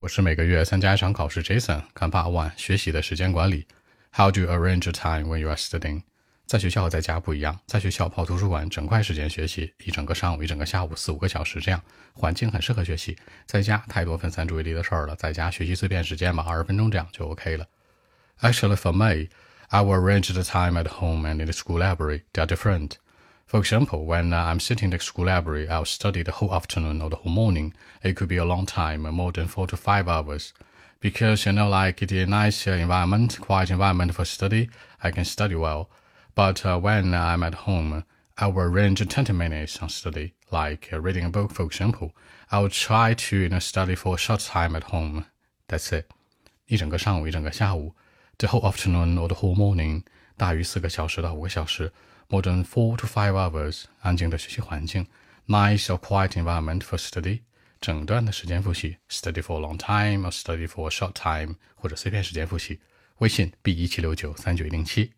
我是每个月参加一场考试，Jason 看八万学习的时间管理。How do you arrange your time when you are studying？在学校和在家不一样，在学校泡图书馆整块时间学习，一整个上午，一整个下午，四五个小时这样，环境很适合学习。在家太多分散注意力的事儿了，在家学习碎片时间嘛，二十分钟这样就 OK 了。Actually, for me, I will arrange the time at home and in the school library. They are different. For example, when uh, I'm sitting in the school library, I'll study the whole afternoon or the whole morning. It could be a long time, more than four to five hours. Because, you know, like it's a nice uh, environment, quiet environment for study, I can study well. But uh, when I'm at home, I will arrange 20 minutes on study, like uh, reading a book, for example. I will try to you know, study for a short time at home. That's it. 一整个上午，一整个下午，the whole afternoon or the whole morning， 大于四个小时到五个小时。more than four to five hours，安静的学习环境，nice or quiet environment for study，整段的时间复习，study for a long time or study for a short time，或者碎片时间复习。微信 b 一七六九三九一零七。